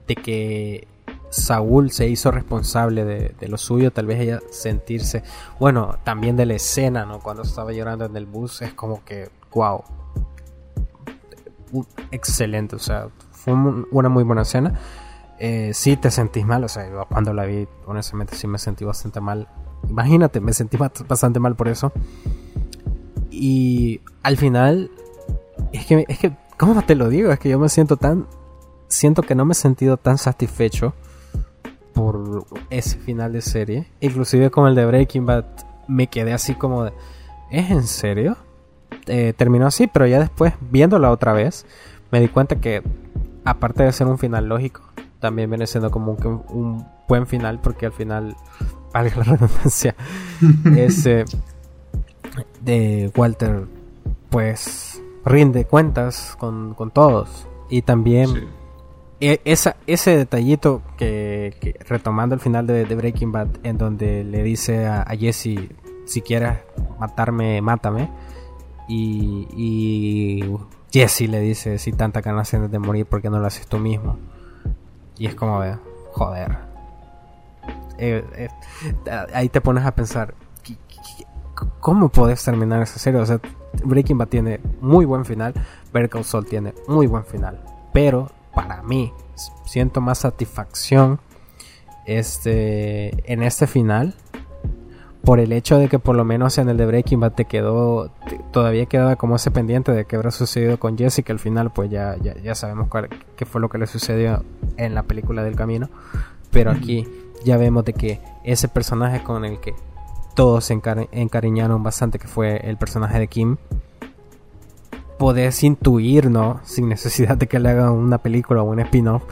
Speaker 2: de que Saúl se hizo responsable de, lo suyo, tal vez ella sentirse, bueno, también de la escena, ¿no? Cuando estaba llorando en el bus, es como que, wow, excelente, o sea, fue una muy buena escena. Eh, sí te sentís mal, o sea, cuando la vi, honestamente sí me sentí bastante mal. Imagínate, me sentí bastante mal por eso. Y al final, es que, es que, ¿cómo te lo digo? Es que yo me siento tan, siento que no me he sentido tan satisfecho por ese final de serie. Inclusive con el de Breaking Bad, me quedé así como de, ¿es en serio? Eh, terminó así, pero ya después, viéndola otra vez, me di cuenta que, aparte de ser un final lógico, también viene siendo como un, un buen final, porque al final, valga la redundancia, ese de Walter, pues rinde cuentas con, con todos. Y también esa, ese detallito que, retomando el final de, Breaking Bad, en donde le dice a, Jesse, si quieres matarme, mátame y, Jesse le dice, si tanta ganas tienes de morir, ¿por qué no lo haces tú mismo? Y es como, joder. Eh, eh, ahí te pones a pensar, ¿cómo puedes terminar esa serie? O sea, Breaking Bad tiene muy buen final, Better Call Saul tiene muy buen final, pero para mí siento más satisfacción este en este final por el hecho de que por lo menos en el de Breaking Bad te quedó, todavía quedaba como ese pendiente de qué habrá sucedido con Jesse, que al final pues ya, ya, sabemos qué fue lo que le sucedió en la película del camino, pero aquí ya vemos de que ese personaje con el que todos se encariñaron bastante, que fue el personaje de Kim, podés intuir, ¿no? Sin necesidad de que le hagan una película o un spin-off,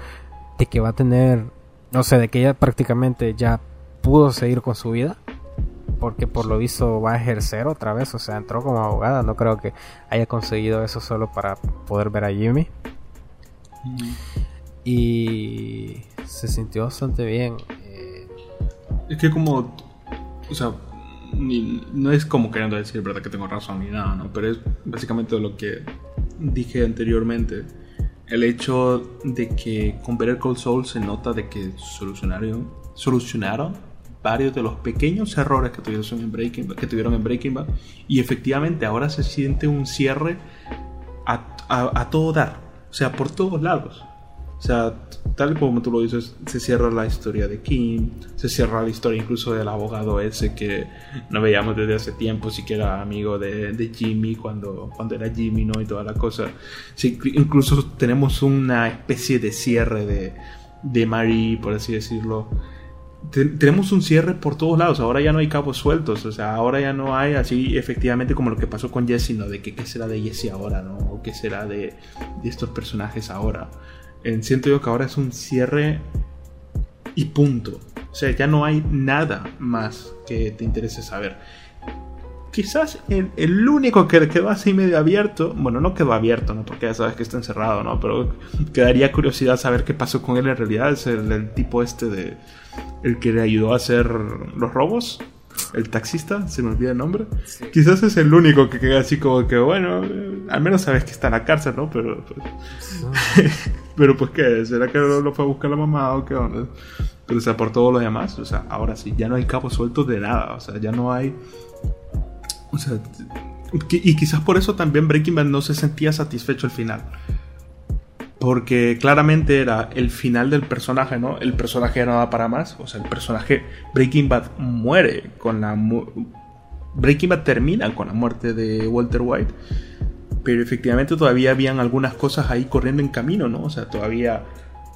Speaker 2: de que va a tener, no sé, de que ella prácticamente ya pudo seguir con su vida porque por lo visto va a ejercer otra vez, o sea, entró como abogada, no creo que haya conseguido eso solo para poder ver a Jimmy. Mm. Y se sintió bastante bien. Eh.
Speaker 1: Es que como, o sea, no es como queriendo decir, verdad, que tengo razón ni nada, ¿no? Pero es básicamente lo que dije anteriormente. El hecho de que con Better Call Saul se nota de que solucionaron, solucionaron varios de los pequeños errores que tuvieron en Breaking, que tuvieron en Breaking Bad y efectivamente ahora se siente un cierre a, todo dar, o sea, por todos lados. O sea, tal como tú lo dices, se cierra la historia de Kim, se cierra la historia incluso del abogado ese que no veíamos desde hace tiempo, sí que era amigo de, Jimmy cuando, cuando era Jimmy, ¿no? Y toda la cosa. Sí, incluso tenemos una especie de cierre de, de Marie, por así decirlo tenemos un cierre por todos lados. Ahora ya no hay cabos sueltos. O sea, ahora ya no hay así efectivamente como lo que pasó con Jesse, ¿no? De qué será de Jesse ahora, ¿no? O qué será de, estos personajes ahora. Siento yo que ahora es un cierre y punto. O sea, ya no hay nada más que te interese saber. Quizás el, único que quedó así medio abierto, bueno, no quedó abierto, ¿no? Porque ya sabes que está encerrado, ¿no? Pero quedaría curiosidad saber qué pasó con él en realidad. Es el, tipo este de... El que le ayudó a hacer los robos. El taxista, se me olvida el nombre. Quizás es el único que queda así como que, bueno, al menos sabes que está en la cárcel, ¿no? Pero pues, pero pues qué, ¿será que lo fue a buscar la mamá o qué onda? Pero o sea, por todo lo demás, o sea, ahora sí, ya no hay cabos sueltos de nada, o sea, ya no hay... O sea, y quizás por eso también Breaking Bad no se sentía satisfecho al final. Porque claramente era el final del personaje, ¿no? El personaje no da para más. O sea, el personaje Breaking Bad muere con la... Breaking Bad termina con la muerte de Walter White. Pero efectivamente todavía habían algunas cosas ahí corriendo en camino, ¿no? O sea, todavía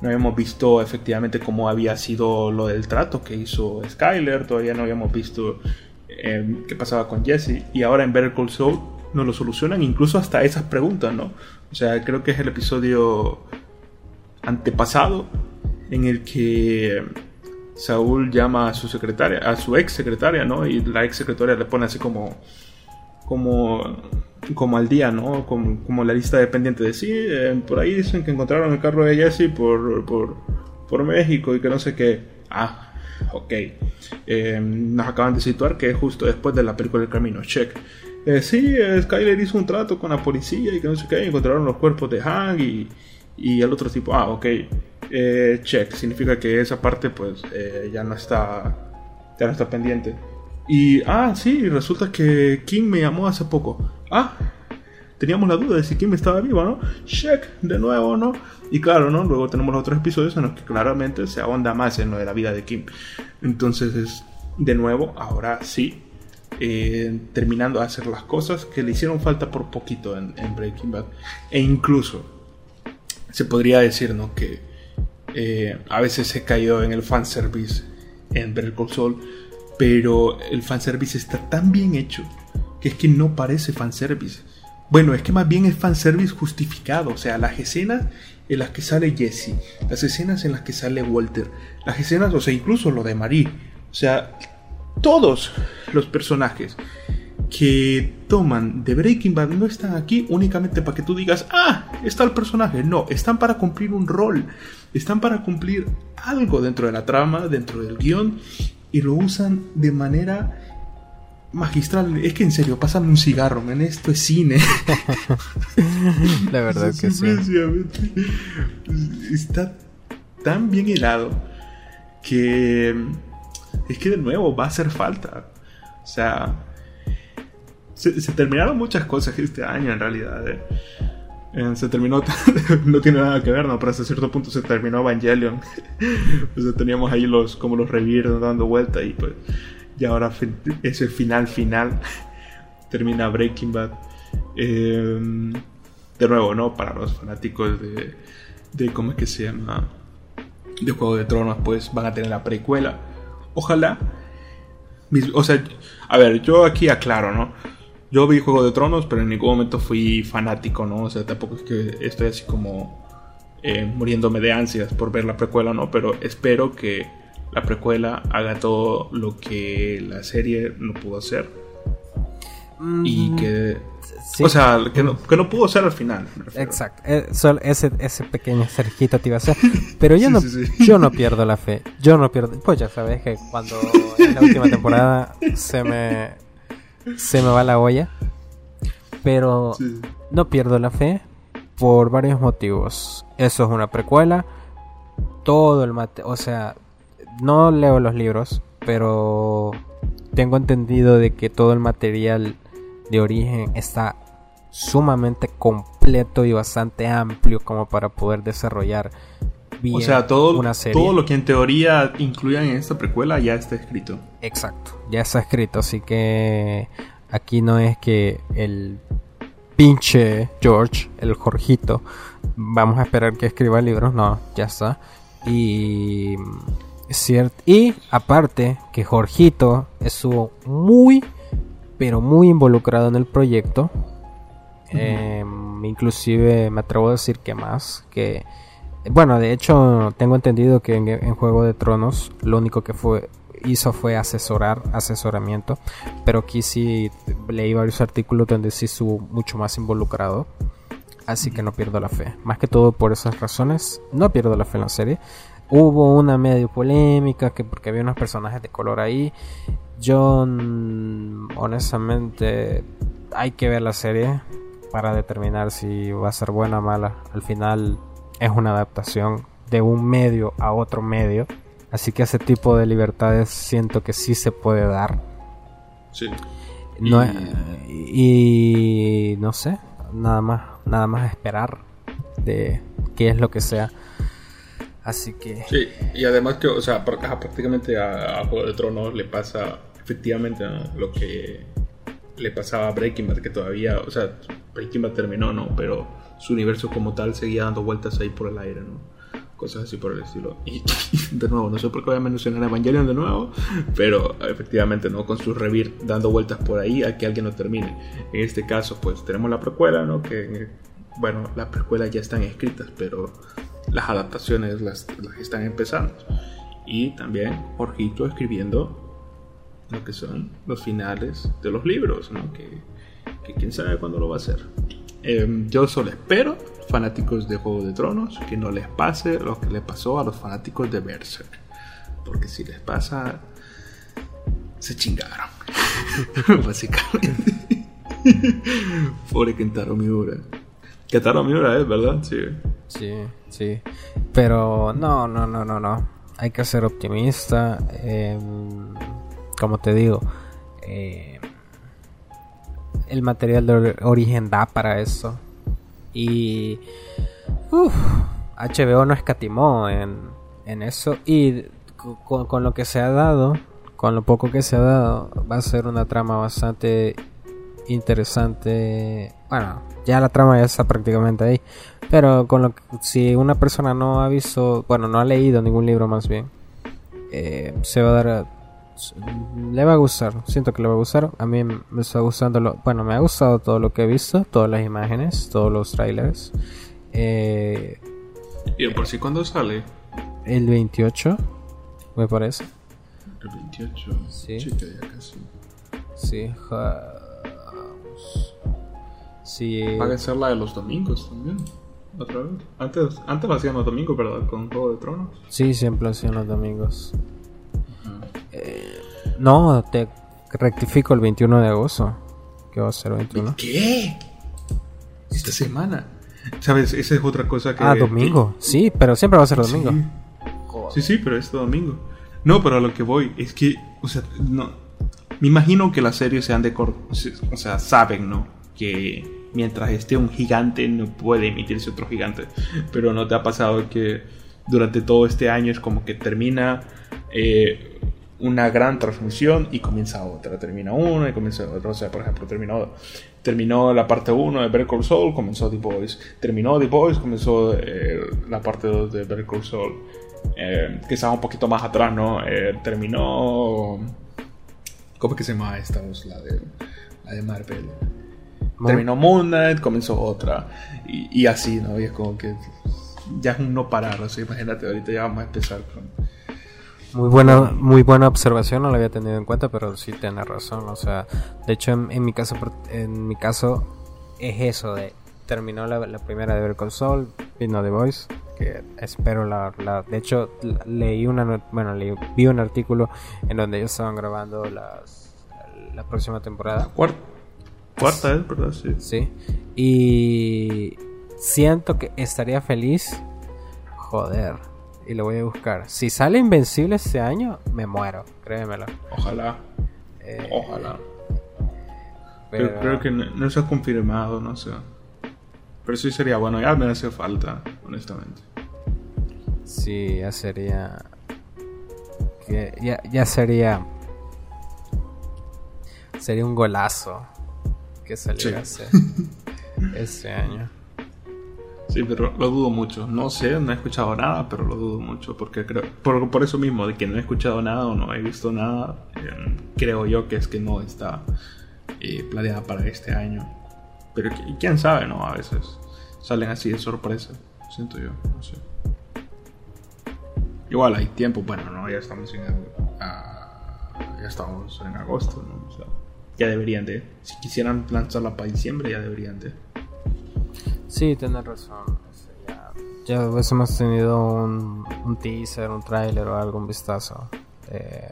Speaker 1: no habíamos visto efectivamente cómo había sido lo del trato que hizo Skyler, todavía no habíamos visto eh, qué pasaba con Jesse, y ahora en Better Call Saul nos lo solucionan incluso hasta esas preguntas, ¿no? O sea, creo que es el episodio antepasado en el que Saúl llama a su secretaria, a su ex secretaria, ¿no? Y la ex secretaria le pone así como, como como al día, ¿no? Como, como la lista de pendientes de sí, eh, por ahí dicen que encontraron el carro de Jesse por, por, por México y que no sé qué. Ah, ok. Eh, nos acaban de situar que es justo después de la película del camino. Check. Eh, sí, Skyler hizo un trato con la policía y que no sé qué. Encontraron los cuerpos de Hank y, y el otro tipo. Ah, ok. check. Significa que esa parte, pues, ya no está. Ya no está pendiente. Y, ah, sí, resulta que King me llamó hace poco. Ah, teníamos la duda de si Kim estaba vivo, ¿no? Check, de nuevo, ¿no? Y claro, ¿no? Luego tenemos los otros episodios en los que claramente se ahonda más en lo de la vida de Kim. Entonces, es, de nuevo, ahora sí, eh, terminando de hacer las cosas que le hicieron falta por poquito en, Breaking Bad. E incluso, se podría decir, ¿no? Que eh, a veces se cayó en el fanservice en Better Call Saul pero el fanservice está tan bien hecho que es que no parece fanservice. Bueno, es que más bien es fanservice justificado. O sea, las escenas en las que sale Jesse, las escenas en las que sale Walter, las escenas, o sea, incluso lo de Marie. O sea, todos los personajes que toman de Breaking Bad no están aquí únicamente para que tú digas, ah, está el personaje. No, están para cumplir un rol, están para cumplir algo dentro de la trama, dentro del guion, y lo usan de manera magistral. Es que en serio, pasan un cigarro, en esto es cine.
Speaker 2: La verdad que sí.
Speaker 1: Está tan bien helado que es que de nuevo va a hacer falta. O sea, se, terminaron muchas cosas este año en realidad. Eh. Eh, se terminó, no tiene nada que ver, ¿no? Pero hasta cierto punto se terminó Evangelion. o sea, teníamos ahí los, como los reviros dando vuelta y pues, y ahora es el final final. Termina Breaking Bad. Em, de nuevo, ¿no? Para los fanáticos de, de, ¿cómo es que se llama? De Juego de Tronos, pues van a tener la precuela. Ojalá. o sea, a ver, yo aquí aclaro, ¿no? Yo vi Juego de Tronos, pero en ningún momento fui fanático, ¿no? O sea, tampoco es que estoy así como eh, muriéndome de ansias por ver la precuela, ¿no? Pero espero que la precuela haga todo lo que la serie no pudo hacer. Y que... O sea, que no, que no, pudo ser al final.
Speaker 2: Exacto. Eh, ese, ese pequeño cerquito te iba a hacer. Pero yo, no, yo no pierdo la fe. Yo no pierdo... Pues ya sabes que cuando en la última temporada se me se me va la olla. Pero no pierdo la fe por varios motivos. Eso es una precuela. Todo el mate, o sea, no leo los libros, pero tengo entendido de que todo el material de origen está sumamente completo y bastante amplio como para poder desarrollar
Speaker 1: o sea, todo, todo lo que en teoría incluyan en esta precuela ya está escrito.
Speaker 2: Exacto, ya está escrito, así que aquí no es que el pinche George, el Jorgito, vamos a esperar que escriba libros, no, ya está. Y cierto, y aparte que Jorgito estuvo muy pero muy involucrado en el proyecto. Em, inclusive me atrevo a decir que más que Bueno, de hecho, tengo entendido que en, Juego de Tronos lo único que fue hizo fue asesorar, asesoramiento, pero aquí sí leí varios artículos donde sí estuvo mucho más involucrado, así que no pierdo la fe. Más que todo por esas razones, no pierdo la fe en la serie. Hubo una medio polémica que porque había unos personajes de color ahí. Yo honestamente hay que ver la serie para determinar si va a ser buena o mala. Al final es una adaptación de un medio a otro medio. Así que ese tipo de libertades siento que sí se puede dar.
Speaker 1: Sí.
Speaker 2: No, y... no sé, nada más, nada más esperar de qué es lo que sea. Así que.
Speaker 1: Sí, y además que, o sea, prácticamente a, Juego de Tronos le pasa efectivamente lo que le pasaba a Breaking Bad, que todavía, o sea, Breaking Bad terminó, ¿no? Pero su universo como tal seguía dando vueltas ahí por el aire, ¿no? Cosas así por el estilo. Y de nuevo, no sé por qué voy a mencionar Evangelion de nuevo, pero efectivamente, ¿no? Con su revir dando vueltas por ahí a que alguien lo termine. En este caso, pues tenemos la precuela, ¿no? Que, bueno, las precuelas ya están escritas, pero las adaptaciones las, las están empezando. Y también Jorgito escribiendo lo que son los finales de los libros, ¿no? Que, que quién sabe cuándo lo va a hacer. Em, yo solo espero, fanáticos de Juego de Tronos, que no les pase lo que le pasó a los fanáticos de Berserk. Porque si les pasa, se chingaron. Básicamente. Pobre Kentaro Miura. Kentaro Miura es, ¿verdad? Sí.
Speaker 2: Sí, sí. Pero no, no, no, no, no. Hay que ser optimista. Eh, como te digo, eh, el material de origen da para eso. Y HBO no escatimó en, en eso. Y con, lo que se ha dado, con lo poco que se ha dado, va a ser una trama bastante interesante. Bueno, ya la trama ya está prácticamente ahí. Pero con lo si una persona no ha visto, bueno, no ha leído ningún libro más bien, eh, se va a dar le va a gustar, siento que le va a gustar. A mí me está gustando, lo, bueno, me ha gustado todo lo que he visto, todas las imágenes, todos los trailers. Eh,
Speaker 1: ¿Y por si cuándo sale?
Speaker 2: El 28, me parece.
Speaker 1: El 28, sí. casi.
Speaker 2: Sí, sí.
Speaker 1: Va a ser la de los domingos también. Otra vez. Antes, antes lo hacían los domingos, ¿verdad? Con Juego de Tronos.
Speaker 2: Sí, siempre lo hacían los domingos. No, te rectifico el 21 de agosto. ¿Qué va a ser 21?
Speaker 1: ¿Qué? Esta semana. ¿Sabes? Esa es otra cosa que.
Speaker 2: Ah, domingo. Sí, pero siempre va a ser domingo.
Speaker 1: Sí, sí, pero este domingo. No, pero a lo que voy es que, o sea, no. Me imagino que las series sean de. O sea, saben, ¿no? Que mientras esté un gigante no puede emitirse otro gigante. Pero no te ha pasado que durante todo este año es como que termina. Eh, una gran transmisión y comienza otra. Termina una y comienza otra. O sea, por ejemplo, terminó, terminó la parte 1 de Better Call Saul, comenzó The Boys. Terminó The Boys, comenzó eh, la parte 2 de Better Call Saul. Eh, estaba un poquito más atrás, ¿no? Eh, terminó. ¿Cómo es que se llama esta? La de, la de Marvel. Terminó Moon Knight, comenzó otra. Y, y, así, ¿no? Y es como que. Ya es un no parar. O sea, imagínate, ahorita ya vamos a empezar con
Speaker 2: muy buena, muy buena observación, no la había tenido en cuenta, pero sí tiene razón. O sea, de hecho, en, mi caso, en mi caso, es eso de terminó la, primera de ver console, vino The Voice, que espero la, de hecho leí una bueno leí, vi un artículo en donde ellos estaban grabando las, la próxima temporada.
Speaker 1: Cuarta, cuarta es verdad, sí.
Speaker 2: Sí. Y siento que estaría feliz. Joder y lo voy a buscar. Si sale Invencible este año, me muero, créemelo.
Speaker 1: Ojalá. Eh, Ojalá. Pero... creo que no, se ha confirmado, no sé. Pero sí sería bueno, ya me hace falta, honestamente.
Speaker 2: Sí, ya sería. ya, ya sería. Sería un golazo que saliera ese año.
Speaker 1: Sí, pero lo dudo mucho. No sé, no he escuchado nada, pero lo dudo mucho. Porque creo, por, eso mismo, de que no he escuchado nada o no he visto nada, em, creo yo que es que no está eh, planeada para este año. Pero quién sabe, ¿no? A veces salen así de sorpresa, siento yo, no sé. igual hay tiempo, bueno, no, ya estamos en, ya estamos en agosto, ¿no? O sea, ya deberían de, si quisieran lanzarla para diciembre, ya deberían de.
Speaker 2: Sí, tienes razón. Ya, ya hemos tenido un, un teaser, un tráiler o algún vistazo de,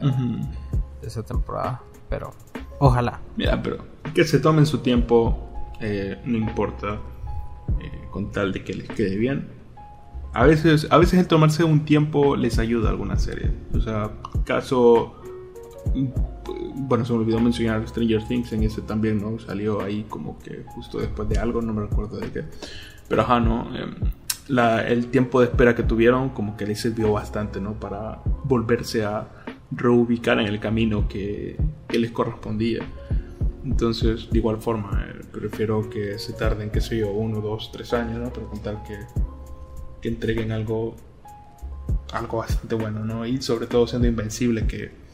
Speaker 2: de esa temporada, pero ojalá.
Speaker 1: Mira, pero que se tomen su tiempo, eh, no importa, eh, con tal de que les quede bien. A veces, a veces el tomarse un tiempo les ayuda a alguna serie. O sea, caso bueno, se me olvidó mencionar Stranger Things en ese también, ¿no? Salió ahí como que justo después de algo, no me recuerdo de qué. Pero ajá, ¿no? Em, el tiempo de espera que tuvieron como que les sirvió bastante, ¿no? Para volverse a reubicar en el camino que, les correspondía. Entonces, de igual forma, eh, prefiero que se tarden, qué sé yo, uno, dos, tres años, ¿no? Pero contar que, que entreguen algo, algo bastante bueno, ¿no? Y sobre todo siendo invencible, que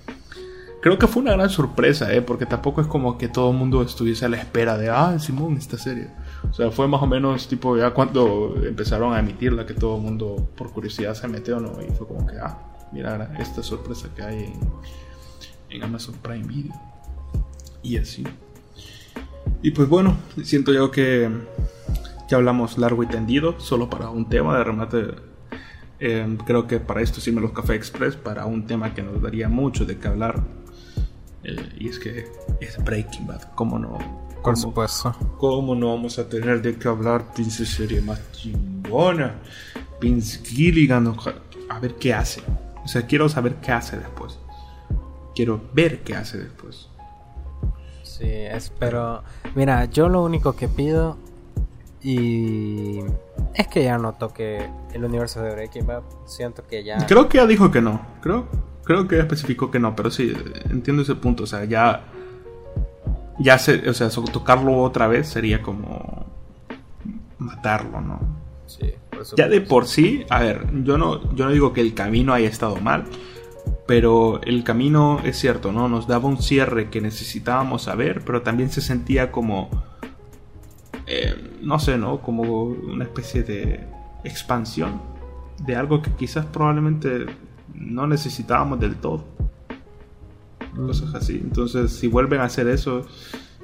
Speaker 1: creo que fue una gran sorpresa, ¿eh? Porque tampoco es como que todo el mundo estuviese a la espera de, ah, Simón, esta serie. O sea, fue más o menos tipo ya cuando empezaron a emitirla que todo el mundo por curiosidad se metió, ¿no? Y fue como que, ah, mira esta sorpresa que hay en, Amazon Prime Video. Y así. Y pues bueno, siento yo que ya hablamos largo y tendido, solo para un tema de remate. Eh, creo que para esto me los Café Express, para un tema que nos daría mucho de qué hablar eh, y es que es Breaking Bad, ¿cómo no?
Speaker 2: Por supuesto.
Speaker 1: ¿Cómo no vamos a tener de qué hablar, pinche serie más chingona? Vince Gilligan, a ver qué hace. O sea, quiero saber qué hace después. Quiero ver qué hace después.
Speaker 2: Sí, espero. Mira, yo lo único que pido y es que ya no toque el universo de Breaking Bad. Siento que ya.
Speaker 1: Creo que ya dijo que no. Creo, Creo que especificó que no, pero sí, entiendo ese punto. O sea, ya. Ya se, o sea, tocarlo otra vez sería como. matarlo, ¿no?
Speaker 2: Sí,
Speaker 1: Ya de por sí, a ver, yo no, yo no digo que el camino haya estado mal, pero el camino es cierto, ¿no? Nos daba un cierre que necesitábamos saber, pero también se sentía como. Eh, no sé, ¿no? Como una especie de expansión de algo que quizás probablemente no necesitábamos del todo. Cosas así. Entonces, si vuelven a hacer eso,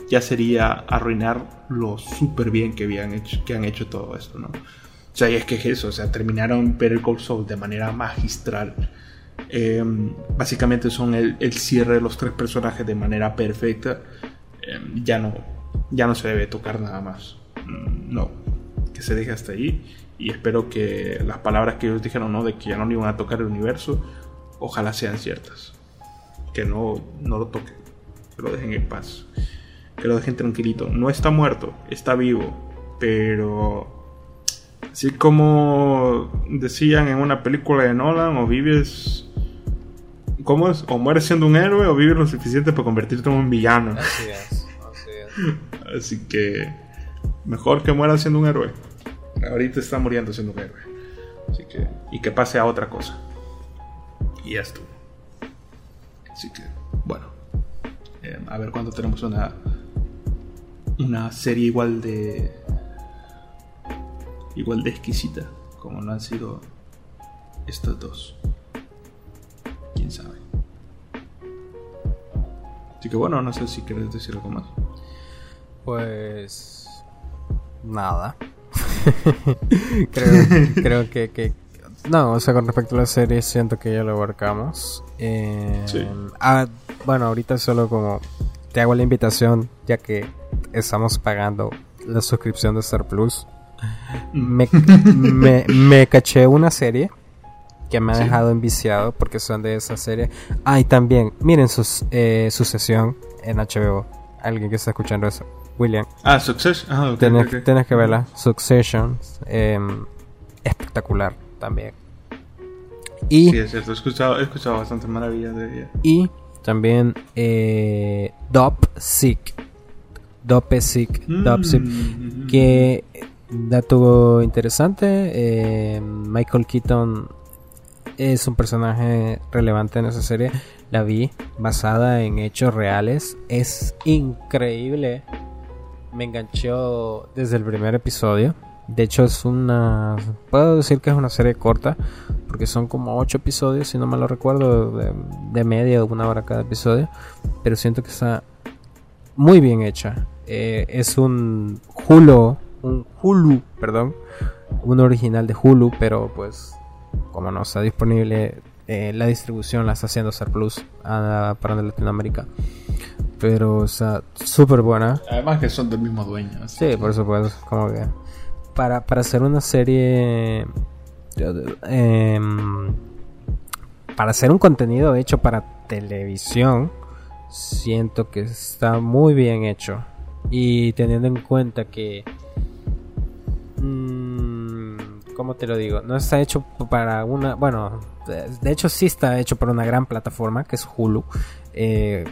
Speaker 1: ya sería arruinar lo súper bien que, habían hecho, que han hecho todo esto, ¿no? O sea, y es que es eso, o sea, terminaron Better Call Saul de manera magistral. Em, básicamente son el, cierre de los tres personajes de manera perfecta. Em, ya no ya no se debe tocar nada más. Mm, no, que se deje hasta ahí y espero que las palabras que ellos dijeron, ¿no? De que ya no iban a tocar el universo, ojalá sean ciertas. Que no, no lo toquen, que lo dejen en paz, que lo dejen tranquilito. No está muerto, está vivo, pero así como decían en una película de Nolan, o vives... ¿Cómo es? O mueres siendo un héroe o vives lo suficiente para convertirte en un villano.
Speaker 2: Así es, así es.
Speaker 1: Así que mejor que muera siendo un héroe ahorita está muriendo siendo héroe. Así que, y que pase a otra cosa. Y ya estuvo. Así que, bueno. Eh, a ver cuándo tenemos una. Una serie igual de. Igual de exquisita como lo han sido estas dos. Quién sabe. Así que bueno, no sé si quieres decir algo más.
Speaker 2: Pues. Nada. creo, creo que, No, o sea, con respecto a la serie, siento que ya lo abarcamos. Eh, ah, bueno, ahorita solo como te hago la invitación, ya que estamos pagando la suscripción de Star Plus. Me, me, caché una serie que me ha dejado enviciado porque son de esa serie. Ah, y también, miren sus, eh, su sesión en HBO. Alguien que está escuchando eso. William.
Speaker 1: Ah, Succession. Ah,
Speaker 2: tienes, que verla. Succession. Em, espectacular también.
Speaker 1: Y, sí, es cierto. He escuchado, he escuchado bastantes maravillas de ella.
Speaker 2: Y también eh, Dop Sick. Dope Sick. Mm, Sick. Que dato interesante. Eh, Michael Keaton es un personaje relevante en esa serie. La vi basada en hechos reales. Es increíble me enganchó desde el primer episodio. De hecho es una... Puedo decir que es una serie corta, porque son como 8 episodios, si no me lo recuerdo, de, media o una hora cada episodio. Pero siento que está muy bien hecha. Eh, es un Hulu, un Hulu, perdón, un original de Hulu, pero pues como no está disponible, eh, la distribución la está haciendo Star Plus ah, para Latinoamérica. Pero o sea, súper buena.
Speaker 1: Además que son del mismo dueño.
Speaker 2: Sí, por supuesto, como que para, para hacer una serie em, para hacer un contenido hecho para televisión siento que está muy bien hecho y teniendo en cuenta que mmm, ¿cómo te lo digo? no está hecho para una bueno de hecho sí está hecho para una gran plataforma que es Hulu eh,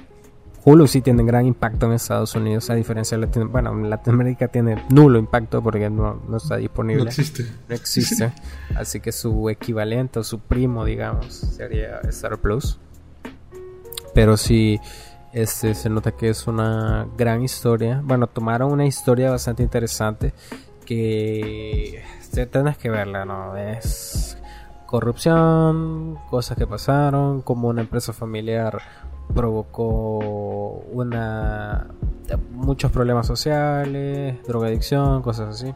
Speaker 2: Hulu sí tiene gran impacto en Estados Unidos, a diferencia de Latinoamérica. Bueno, en Latinoamérica tiene nulo impacto porque no, está disponible. No
Speaker 1: existe.
Speaker 2: No existe. Así que su equivalente o su primo, digamos, sería Star Plus. Pero sí, este, se nota que es una gran historia. Bueno, tomaron una historia bastante interesante que tienes que verla, ¿no? Es corrupción, cosas que pasaron, como una empresa familiar provocó una muchos problemas sociales, drogadicción, cosas así.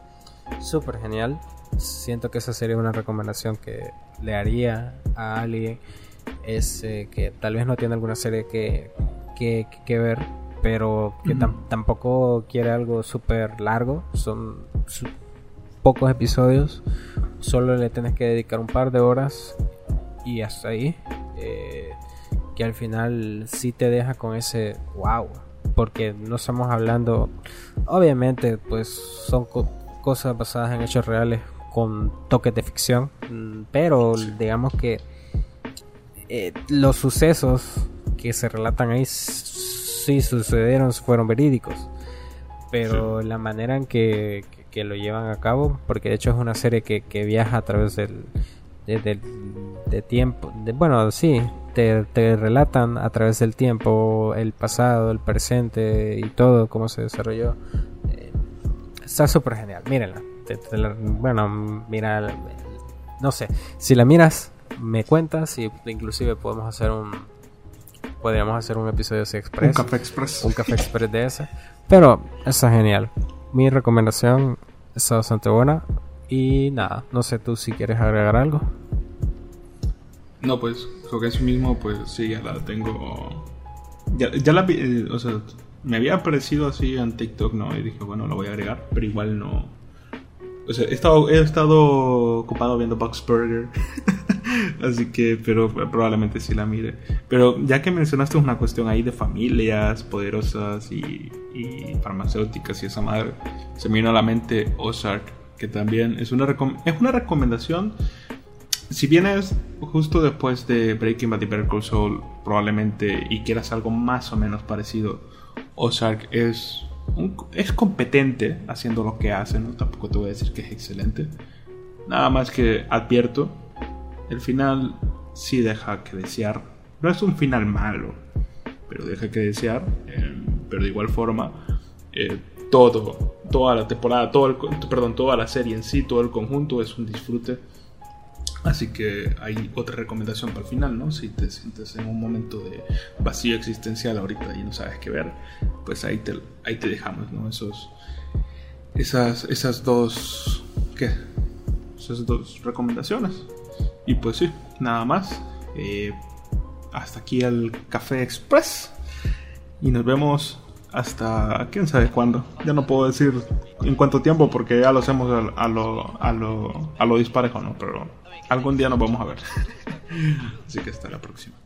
Speaker 2: Súper genial. Siento que esa sería una recomendación que le haría a alguien es que tal vez no tiene alguna serie que, que, ver, pero que tampoco quiere algo súper largo. Son pocos episodios. Solo le tienes que dedicar un par de horas y hasta ahí. Eh, que al final sí te deja con ese wow. Porque no estamos hablando, obviamente, pues son cosas basadas en hechos reales con toques de ficción, mm, pero digamos que eh, los sucesos que se relatan ahí sí sucedieron, fueron verídicos, pero la manera en que, lo llevan a cabo, porque de hecho es una serie que, que viaja a través del, de, tiempo, de, bueno, sí, te, te, relatan a través del tiempo el pasado, el presente y todo, cómo se desarrolló. Eh, está súper genial, mírenla. bueno, mira, no sé, si la miras, me cuentas y inclusive podemos hacer un... Podríamos hacer un episodio así express.
Speaker 1: Un café express.
Speaker 2: Un café express de ese. Pero está genial. Mi recomendación está bastante buena. Y nada, no sé tú si quieres agregar algo.
Speaker 1: No, pues que eso mismo, pues sí, ya la tengo. Ya, ya la eh, o sea, me había aparecido así en TikTok, ¿no? Y dije, bueno, lo voy a agregar, pero igual no. O sea, he estado, he estado ocupado viendo Box Burger. Así que, pero probablemente sí la mire. Pero ya que mencionaste una cuestión ahí de familias poderosas y, y farmacéuticas y esa madre, se me vino a la mente Ozark que también es una, es una recomendación. Si vienes justo después de Breaking Bad y Better Call Saul, probablemente, y quieras algo más o menos parecido, Ozark es, es competente haciendo lo que hace, ¿no? Tampoco te voy a decir que es excelente. Nada más que advierto, el final sí deja que desear. No es un final malo, pero deja que desear. Eh, pero de igual forma, eh, todo, toda la temporada, todo el, perdón, toda la serie en sí, todo el conjunto es un disfrute. Así que hay otra recomendación para el final, ¿no? Si te sientes en un momento de vacío existencial ahorita y no sabes qué ver, pues ahí te, ahí te dejamos, ¿no? Esos, esas, esas dos, ¿qué? Esas dos recomendaciones. Y pues sí, nada más. Eh, hasta aquí el Café Express. Y nos vemos hasta quién sabe cuándo. Ya no puedo decir en cuánto tiempo porque ya lo hacemos a, lo, a, lo, a lo disparejo, ¿no? Pero algún día nos vamos a ver. Así que hasta la próxima.